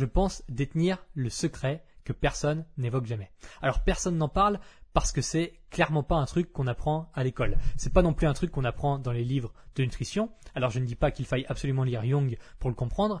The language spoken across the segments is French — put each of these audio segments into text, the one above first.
je pense détenir le secret que personne n'évoque jamais. Alors personne n'en parle parce que c'est clairement pas un truc qu'on apprend à l'école. C'est pas non plus un truc qu'on apprend dans les livres de nutrition. Alors je ne dis pas qu'il faille absolument lire Jung pour le comprendre.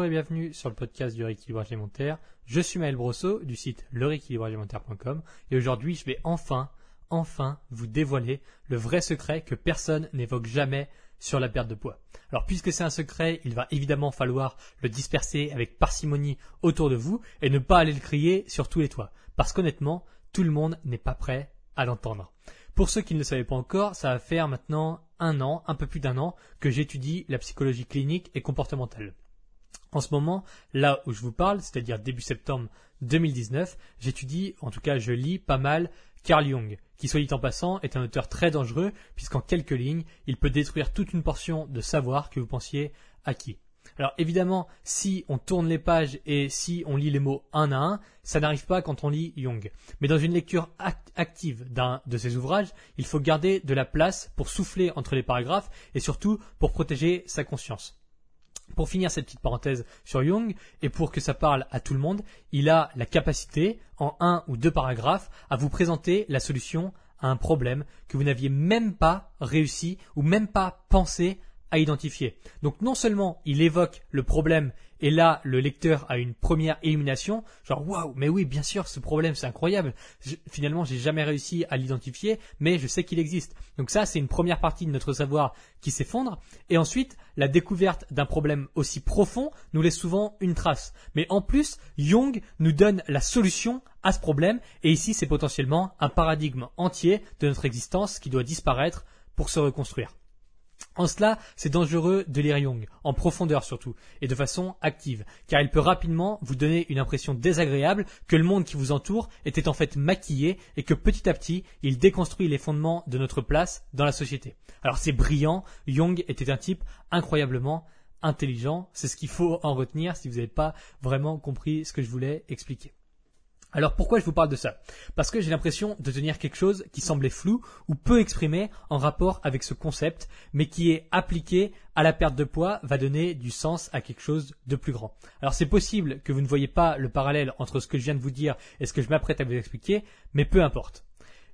Bonjour et bienvenue sur le podcast du rééquilibrage alimentaire. Je suis Maël Brosseau du site lerééquilibragealimentaire.com et aujourd'hui je vais enfin, enfin vous dévoiler le vrai secret que personne n'évoque jamais sur la perte de poids. Alors puisque c'est un secret, il va évidemment falloir le disperser avec parcimonie autour de vous et ne pas aller le crier sur tous les toits. Parce qu'honnêtement, tout le monde n'est pas prêt à l'entendre. Pour ceux qui ne le savaient pas encore, ça va faire maintenant un an, un peu plus d'un an, que j'étudie la psychologie clinique et comportementale. En ce moment, là où je vous parle, c'est-à-dire début septembre 2019, j'étudie, en tout cas je lis pas mal Carl Jung, qui soit dit en passant est un auteur très dangereux puisqu'en quelques lignes, il peut détruire toute une portion de savoir que vous pensiez acquis. Alors évidemment, si on tourne les pages et si on lit les mots un à un, ça n'arrive pas quand on lit Jung. Mais dans une lecture active d'un de ses ouvrages, il faut garder de la place pour souffler entre les paragraphes et surtout pour protéger sa conscience. Pour finir cette petite parenthèse sur Jung, et pour que ça parle à tout le monde, il a la capacité, en un ou deux paragraphes, à vous présenter la solution à un problème que vous n'aviez même pas réussi ou même pas pensé à identifier. Donc non seulement il évoque le problème et là le lecteur a une première illumination, genre waouh, mais oui, bien sûr, ce problème c'est incroyable. Finalement, j'ai jamais réussi à l'identifier, mais je sais qu'il existe. Donc ça, c'est une première partie de notre savoir qui s'effondre et ensuite la découverte d'un problème aussi profond nous laisse souvent une trace. Mais en plus, Jung nous donne la solution à ce problème et ici, c'est potentiellement un paradigme entier de notre existence qui doit disparaître pour se reconstruire. En cela, c'est dangereux de lire Jung, en profondeur surtout, et de façon active, car il peut rapidement vous donner une impression désagréable que le monde qui vous entoure était en fait maquillé et que petit à petit, il déconstruit les fondements de notre place dans la société. Alors c'est brillant, Jung était un type incroyablement intelligent, c'est ce qu'il faut en retenir si vous n'avez pas vraiment compris ce que je voulais expliquer. Alors pourquoi je vous parle de ça? Parce que j'ai l'impression de tenir quelque chose qui semblait flou ou peu exprimé en rapport avec ce concept, mais qui est appliqué à la perte de poids va donner du sens à quelque chose de plus grand. Alors c'est possible que vous ne voyez pas le parallèle entre ce que je viens de vous dire et ce que je m'apprête à vous expliquer, mais peu importe.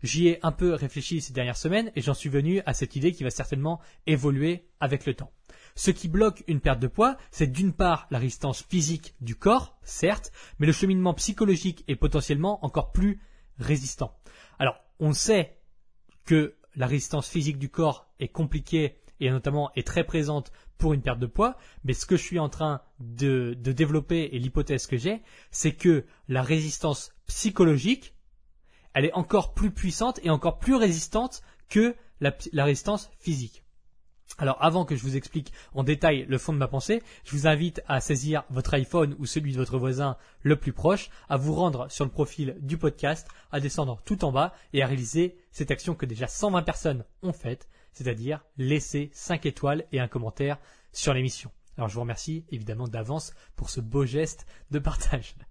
J'y ai un peu réfléchi ces dernières semaines et j'en suis venu à cette idée qui va certainement évoluer avec le temps. Ce qui bloque une perte de poids, c'est d'une part la résistance physique du corps, certes, mais le cheminement psychologique est potentiellement encore plus résistant. Alors, on sait que la résistance physique du corps est compliquée et notamment est très présente pour une perte de poids, mais ce que je suis en train de, développer et l'hypothèse que j'ai, c'est que la résistance psychologique, elle est encore plus puissante et encore plus résistante que la résistance physique. Alors avant que je vous explique en détail le fond de ma pensée, je vous invite à saisir votre iPhone ou celui de votre voisin le plus proche, à vous rendre sur le profil du podcast, à descendre tout en bas et à réaliser cette action que déjà 120 personnes ont faite, c'est-à-dire laisser 5 étoiles et un commentaire sur l'émission. Alors je vous remercie évidemment d'avance pour ce beau geste de partage.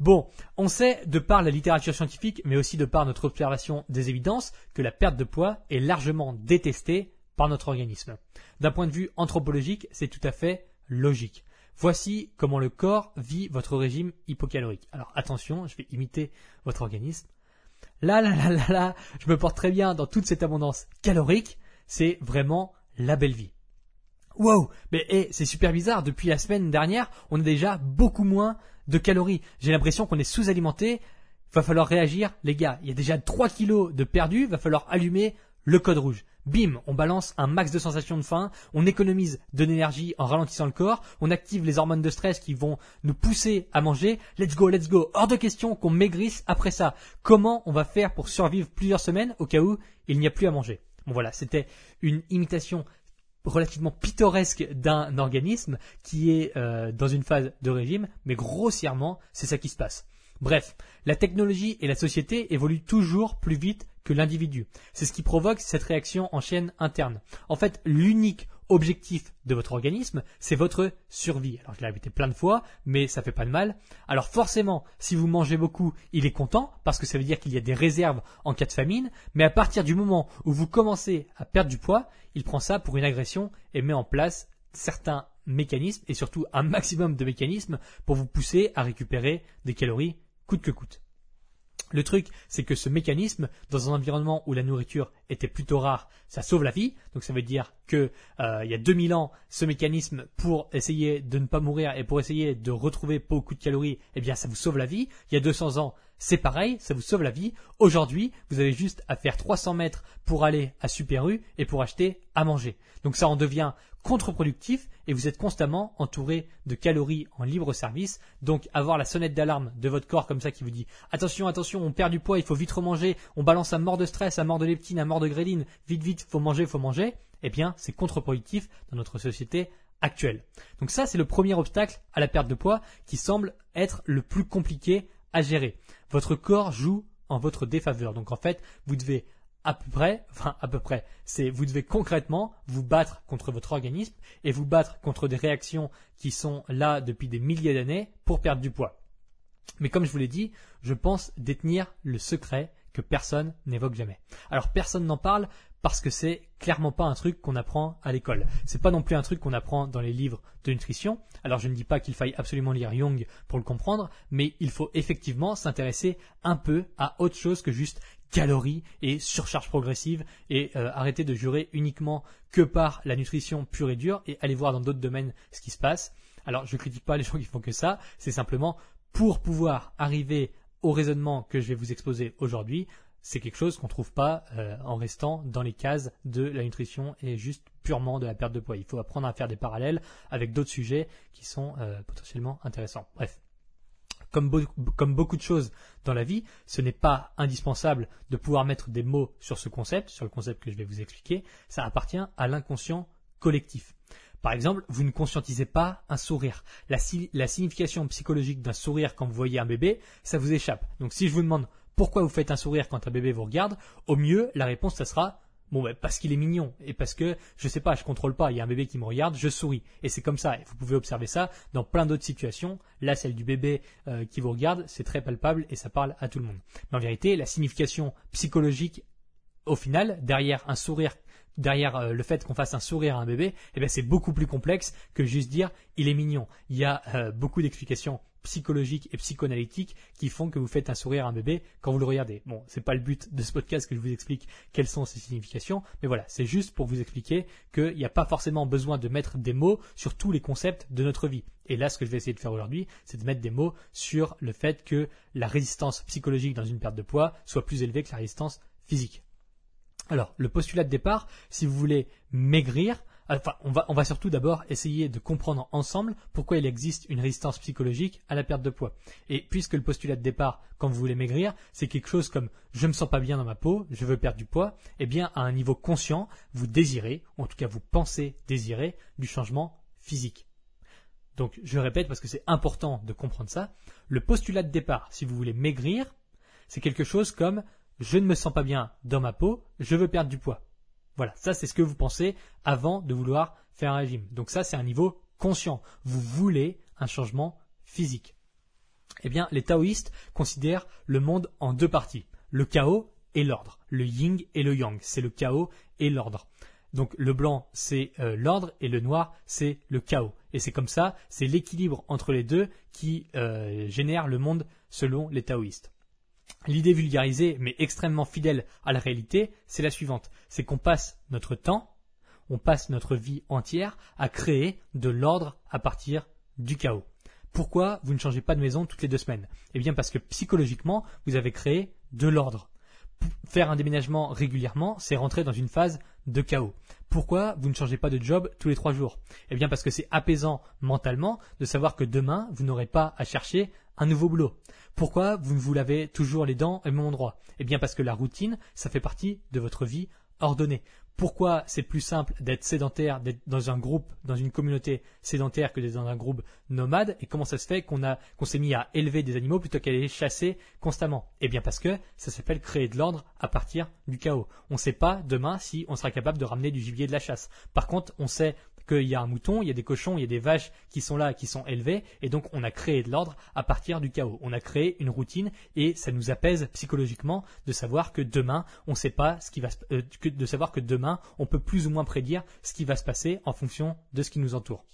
Bon, on sait de par la littérature scientifique, mais aussi de par notre observation des évidences, que la perte de poids est largement détestée notre organisme. D'un point de vue anthropologique, c'est tout à fait logique. Voici comment le corps vit votre régime hypocalorique. Alors attention, je vais imiter votre organisme. Là, là, là, là, là, je me porte très bien dans toute cette abondance calorique. C'est vraiment la belle vie. Wow, mais eh, c'est super bizarre. Depuis la semaine dernière, on a déjà beaucoup moins de calories. J'ai l'impression qu'on est sous-alimenté. Va falloir réagir, les gars. Il y a déjà 3 kilos de perdu. Va falloir allumer le code rouge. Bim, on balance un max de sensations de faim, on économise de l'énergie en ralentissant le corps, on active les hormones de stress qui vont nous pousser à manger. Let's go, let's go. Hors de question qu'on maigrisse après ça. Comment on va faire pour survivre plusieurs semaines au cas où il n'y a plus à manger? Bon voilà, c'était une imitation relativement pittoresque d'un organisme qui est euh, dans une phase de régime, mais grossièrement, c'est ça qui se passe. Bref, la technologie et la société évoluent toujours plus vite que l'individu. C'est ce qui provoque cette réaction en chaîne interne. En fait, l'unique objectif de votre organisme, c'est votre survie. Alors je l'ai répété plein de fois, mais ça fait pas de mal. Alors forcément, si vous mangez beaucoup, il est content parce que ça veut dire qu'il y a des réserves en cas de famine, mais à partir du moment où vous commencez à perdre du poids, il prend ça pour une agression et met en place certains mécanismes et surtout un maximum de mécanismes pour vous pousser à récupérer des calories coûte que coûte. Le truc, c'est que ce mécanisme, dans un environnement où la nourriture était plutôt rare, ça sauve la vie. Donc ça veut dire que euh, il y a 2000 ans, ce mécanisme pour essayer de ne pas mourir et pour essayer de retrouver beaucoup de calories, eh bien ça vous sauve la vie. Il y a 200 ans, c'est pareil, ça vous sauve la vie. Aujourd'hui, vous avez juste à faire 300 mètres pour aller à Super U et pour acheter à manger. Donc ça en devient contre-productif et vous êtes constamment entouré de calories en libre service. Donc avoir la sonnette d'alarme de votre corps comme ça qui vous dit attention, attention, on perd du poids, il faut vite remanger, on balance à mort de stress, à mort de leptine, à mort de gréline, vite, vite, faut manger, faut manger. Eh bien, c'est contre-productif dans notre société actuelle. Donc ça, c'est le premier obstacle à la perte de poids qui semble être le plus compliqué à gérer. Votre corps joue en votre défaveur. Donc en fait, vous devez à peu près, enfin à peu près, c'est vous devez concrètement vous battre contre votre organisme et vous battre contre des réactions qui sont là depuis des milliers d'années pour perdre du poids. Mais comme je vous l'ai dit, je pense détenir le secret que personne n'évoque jamais. Alors personne n'en parle parce que c'est clairement pas un truc qu'on apprend à l'école. C'est pas non plus un truc qu'on apprend dans les livres de nutrition. Alors je ne dis pas qu'il faille absolument lire Jung pour le comprendre, mais il faut effectivement s'intéresser un peu à autre chose que juste calories et surcharge progressive et euh, arrêter de jurer uniquement que par la nutrition pure et dure et aller voir dans d'autres domaines ce qui se passe. Alors je critique pas les gens qui font que ça, c'est simplement pour pouvoir arriver au raisonnement que je vais vous exposer aujourd'hui, c'est quelque chose qu'on ne trouve pas euh, en restant dans les cases de la nutrition et juste purement de la perte de poids. Il faut apprendre à faire des parallèles avec d'autres sujets qui sont euh, potentiellement intéressants. Bref. Comme, beaucoup de choses dans la vie, ce n'est pas indispensable de pouvoir mettre des mots sur ce concept, sur le concept que je vais vous expliquer. Ça appartient à l'inconscient collectif. Par exemple, vous ne conscientisez pas un sourire. La, la signification psychologique d'un sourire quand vous voyez un bébé, ça vous échappe. Donc si je vous demande pourquoi vous faites un sourire quand un bébé vous regarde, au mieux, la réponse, ça sera ben, parce qu'il est mignon et parce que je sais pas, je contrôle pas. Il y a un bébé qui me regarde, je souris et c'est comme ça. Et vous pouvez observer ça dans plein d'autres situations. Là, celle du bébé euh, qui vous regarde, c'est très palpable et ça parle à tout le monde. Mais en vérité, la signification psychologique, au final, derrière un sourire, derrière euh, le fait qu'on fasse un sourire à un bébé, eh ben, c'est beaucoup plus complexe que juste dire il est mignon. Il y a euh, beaucoup d'explications psychologiques et psychoanalytiques qui font que vous faites un sourire à un bébé quand vous le regardez. Bon, c'est pas le but de ce podcast que je vous explique quelles sont ces significations, mais voilà, c'est juste pour vous expliquer qu'il n'y a pas forcément besoin de mettre des mots sur tous les concepts de notre vie. Et là, ce que je vais essayer de faire aujourd'hui, c'est de mettre des mots sur le fait que la résistance psychologique dans une perte de poids soit plus élevée que la résistance physique. Alors, le postulat de départ, si vous voulez maigrir, Enfin, on va, on va surtout d'abord essayer de comprendre ensemble pourquoi il existe une résistance psychologique à la perte de poids. Et puisque le postulat de départ, quand vous voulez maigrir, c'est quelque chose comme je me sens pas bien dans ma peau, je veux perdre du poids, eh bien, à un niveau conscient, vous désirez, en tout cas vous pensez désirer, du changement physique. Donc, je répète parce que c'est important de comprendre ça. Le postulat de départ, si vous voulez maigrir, c'est quelque chose comme je ne me sens pas bien dans ma peau, je veux perdre du poids. Voilà, ça c'est ce que vous pensez avant de vouloir faire un régime. Donc ça c'est un niveau conscient. Vous voulez un changement physique. Eh bien, les taoïstes considèrent le monde en deux parties, le chaos et l'ordre, le yin et le yang, c'est le chaos et l'ordre. Donc le blanc c'est euh, l'ordre et le noir c'est le chaos. Et c'est comme ça, c'est l'équilibre entre les deux qui euh, génère le monde selon les taoïstes. L'idée vulgarisée, mais extrêmement fidèle à la réalité, c'est la suivante. C'est qu'on passe notre temps, on passe notre vie entière à créer de l'ordre à partir du chaos. Pourquoi vous ne changez pas de maison toutes les deux semaines? Eh bien parce que psychologiquement, vous avez créé de l'ordre. Faire un déménagement régulièrement, c'est rentrer dans une phase de chaos. Pourquoi vous ne changez pas de job tous les trois jours? Eh bien parce que c'est apaisant mentalement de savoir que demain, vous n'aurez pas à chercher un nouveau boulot. Pourquoi vous ne vous lavez toujours les dents au même endroit? Eh bien parce que la routine, ça fait partie de votre vie ordonné. Pourquoi c'est plus simple d'être sédentaire, d'être dans un groupe, dans une communauté sédentaire que d'être dans un groupe nomade? Et comment ça se fait qu'on qu'on s'est mis à élever des animaux plutôt qu'à les chasser constamment? Eh bien parce que ça s'appelle créer de l'ordre à partir du chaos. On ne sait pas demain si on sera capable de ramener du gibier de la chasse. Par contre, on sait qu'il y a un mouton, il y a des cochons, il y a des vaches qui sont là, qui sont élevées, et donc on a créé de l'ordre à partir du chaos. On a créé une routine et ça nous apaise psychologiquement de savoir que demain, on sait pas ce qui va, euh, de savoir que demain, on peut plus ou moins prédire ce qui va se passer en fonction de ce qui nous entoure.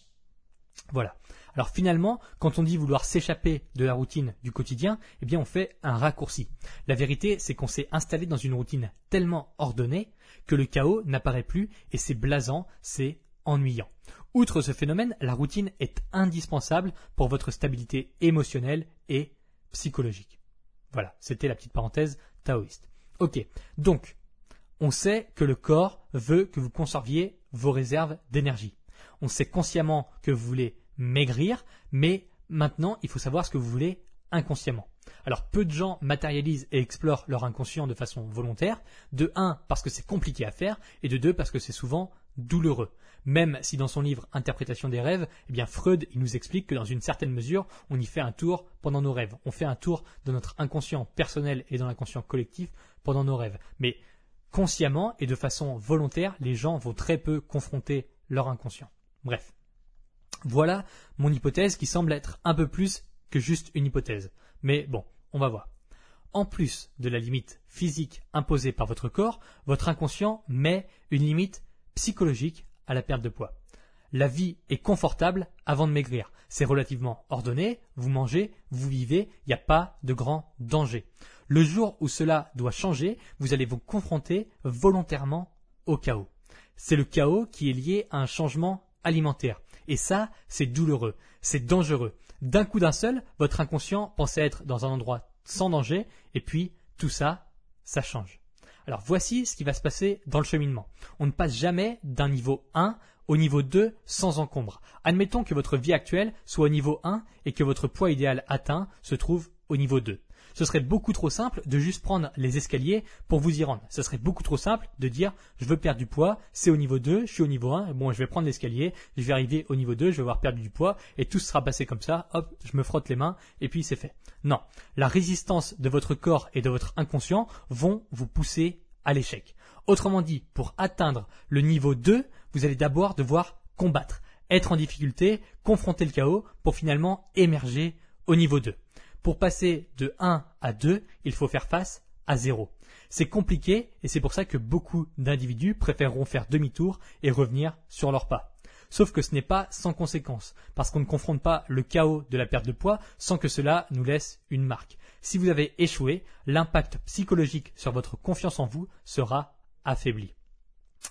Voilà. Alors finalement, quand on dit vouloir s'échapper de la routine du quotidien, eh bien on fait un raccourci. La vérité, c'est qu'on s'est installé dans une routine tellement ordonnée que le chaos n'apparaît plus et c'est blasant, c'est ennuyant. Outre ce phénomène, la routine est indispensable pour votre stabilité émotionnelle et psychologique. Voilà, c'était la petite parenthèse taoïste. Ok, donc, on sait que le corps veut que vous conserviez vos réserves d'énergie. On sait consciemment que vous voulez maigrir, mais maintenant, il faut savoir ce que vous voulez inconsciemment. Alors peu de gens matérialisent et explorent leur inconscient de façon volontaire, de un parce que c'est compliqué à faire, et de deux parce que c'est souvent douloureux. Même si dans son livre Interprétation des rêves, eh Freud il nous explique que dans une certaine mesure, on y fait un tour pendant nos rêves. On fait un tour de notre inconscient personnel et dans l'inconscient collectif pendant nos rêves. Mais consciemment et de façon volontaire, les gens vont très peu confronter leur inconscient. Bref. Voilà mon hypothèse qui semble être un peu plus que juste une hypothèse. Mais bon, on va voir. En plus de la limite physique imposée par votre corps, votre inconscient met une limite psychologique à la perte de poids. La vie est confortable avant de maigrir. C'est relativement ordonné, vous mangez, vous vivez, il n'y a pas de grand danger. Le jour où cela doit changer, vous allez vous confronter volontairement au chaos. C'est le chaos qui est lié à un changement alimentaire. Et ça, c'est douloureux, c'est dangereux. D'un coup d'un seul, votre inconscient pensait être dans un endroit sans danger, et puis tout ça, ça change. Alors voici ce qui va se passer dans le cheminement. On ne passe jamais d'un niveau 1 au niveau 2 sans encombre. Admettons que votre vie actuelle soit au niveau 1 et que votre poids idéal atteint se trouve au niveau 2. Ce serait beaucoup trop simple de juste prendre les escaliers pour vous y rendre. Ce serait beaucoup trop simple de dire je veux perdre du poids, c'est au niveau 2, je suis au niveau 1, bon je vais prendre l'escalier, je vais arriver au niveau 2, je vais avoir perdu du poids et tout sera passé comme ça, hop, je me frotte les mains et puis c'est fait. Non, la résistance de votre corps et de votre inconscient vont vous pousser à l'échec. Autrement dit, pour atteindre le niveau 2, vous allez d'abord devoir combattre, être en difficulté, confronter le chaos pour finalement émerger au niveau 2. Pour passer de 1 à 2, il faut faire face à 0. C'est compliqué et c'est pour ça que beaucoup d'individus préféreront faire demi-tour et revenir sur leurs pas. Sauf que ce n'est pas sans conséquence, parce qu'on ne confronte pas le chaos de la perte de poids sans que cela nous laisse une marque. Si vous avez échoué, l'impact psychologique sur votre confiance en vous sera affaibli.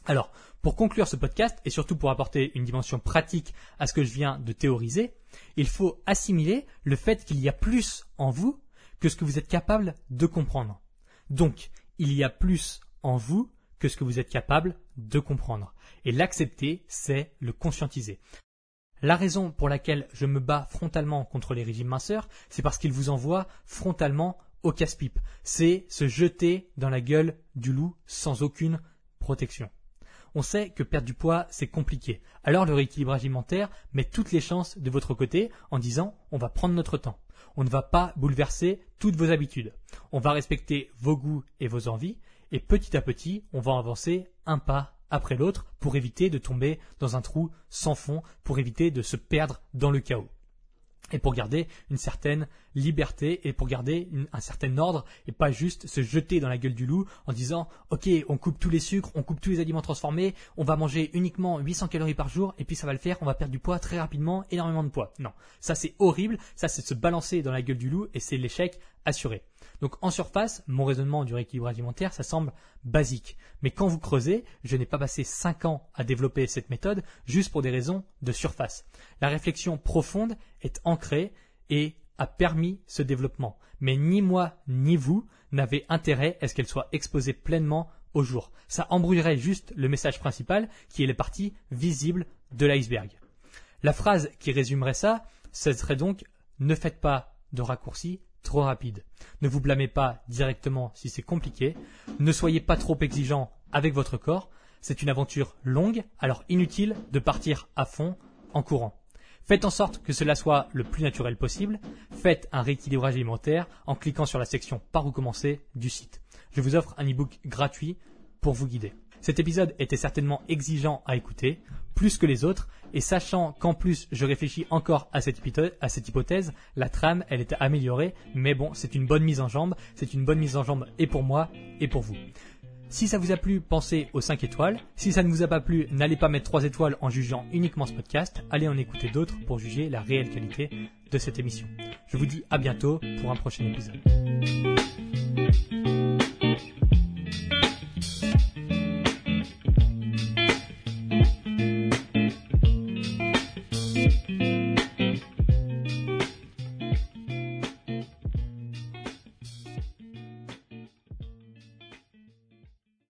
Alors, pour conclure ce podcast et surtout pour apporter une dimension pratique à ce que je viens de théoriser, il faut assimiler le fait qu'il y a plus en vous que ce que vous êtes capable de comprendre. Donc, il y a plus en vous que ce que vous êtes capable de comprendre. Et l'accepter, c'est le conscientiser. La raison pour laquelle je me bats frontalement contre les régimes minceurs, c'est parce qu'ils vous envoient frontalement au casse-pipe. C'est se jeter dans la gueule du loup sans aucune protection. On sait que perdre du poids, c'est compliqué. Alors le rééquilibrage alimentaire met toutes les chances de votre côté en disant on va prendre notre temps. On ne va pas bouleverser toutes vos habitudes. On va respecter vos goûts et vos envies et petit à petit, on va avancer un pas après l'autre pour éviter de tomber dans un trou sans fond, pour éviter de se perdre dans le chaos et pour garder une certaine liberté et pour garder un certain ordre et pas juste se jeter dans la gueule du loup en disant ok on coupe tous les sucres, on coupe tous les aliments transformés, on va manger uniquement 800 calories par jour et puis ça va le faire, on va perdre du poids très rapidement, énormément de poids. Non, ça c'est horrible, ça c'est se balancer dans la gueule du loup et c'est l'échec assuré. Donc en surface, mon raisonnement du rééquilibrage alimentaire, ça semble basique. Mais quand vous creusez, je n'ai pas passé 5 ans à développer cette méthode juste pour des raisons de surface. La réflexion profonde est ancrée et a permis ce développement. Mais ni moi ni vous n'avez intérêt à ce qu'elle soit exposée pleinement au jour. Ça embrouillerait juste le message principal qui est la partie visible de l'iceberg. La phrase qui résumerait ça, ce serait donc ne faites pas de raccourcis trop rapide. Ne vous blâmez pas directement si c'est compliqué. Ne soyez pas trop exigeant avec votre corps. C'est une aventure longue, alors inutile de partir à fond en courant. Faites en sorte que cela soit le plus naturel possible. Faites un rééquilibrage alimentaire en cliquant sur la section Par où commencer du site. Je vous offre un e-book gratuit pour vous guider. Cet épisode était certainement exigeant à écouter, plus que les autres, et sachant qu'en plus je réfléchis encore à cette, à cette hypothèse, la trame, elle était améliorée, mais bon, c'est une bonne mise en jambe, c'est une bonne mise en jambe et pour moi et pour vous. Si ça vous a plu, pensez aux 5 étoiles. Si ça ne vous a pas plu, n'allez pas mettre 3 étoiles en jugeant uniquement ce podcast. Allez en écouter d'autres pour juger la réelle qualité de cette émission. Je vous dis à bientôt pour un prochain épisode.